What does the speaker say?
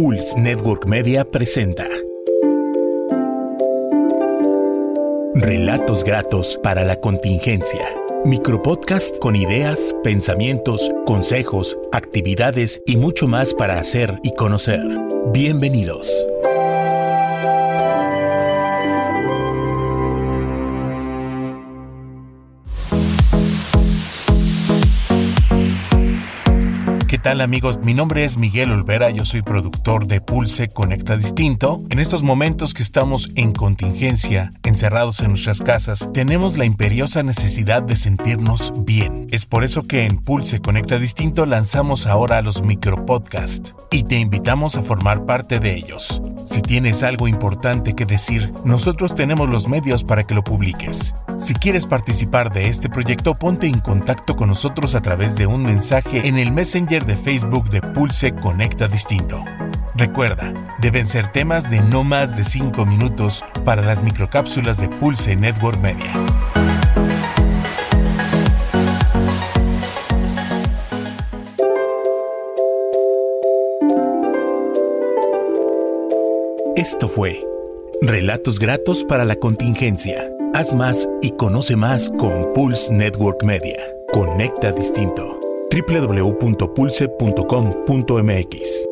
Pulse Network Media presenta Relatos gratos para la contingencia. Micropodcast con ideas, pensamientos, consejos, actividades y mucho más para hacer y conocer. Bienvenidos. ¿Qué tal amigos? Mi nombre es Miguel Olvera, yo soy productor de Pulse Conecta Distinto. En estos momentos que estamos en contingencia, encerrados en nuestras casas, tenemos la imperiosa necesidad de sentirnos bien. Es por eso que en Pulse Conecta Distinto lanzamos ahora los micropodcasts y te invitamos a formar parte de ellos. Si tienes algo importante que decir, nosotros tenemos los medios para que lo publiques. Si quieres participar de este proyecto, ponte en contacto con nosotros a través de un mensaje en el Messenger de Facebook de Pulse Conecta Distinto. Recuerda, deben ser temas de no más de 5 minutos para las microcápsulas de Pulse Network Media. Esto fue Relatos Gratos para la Contingencia. Haz más y conoce más con Pulse Network Media. Conecta Distinto www.pulse.com.mx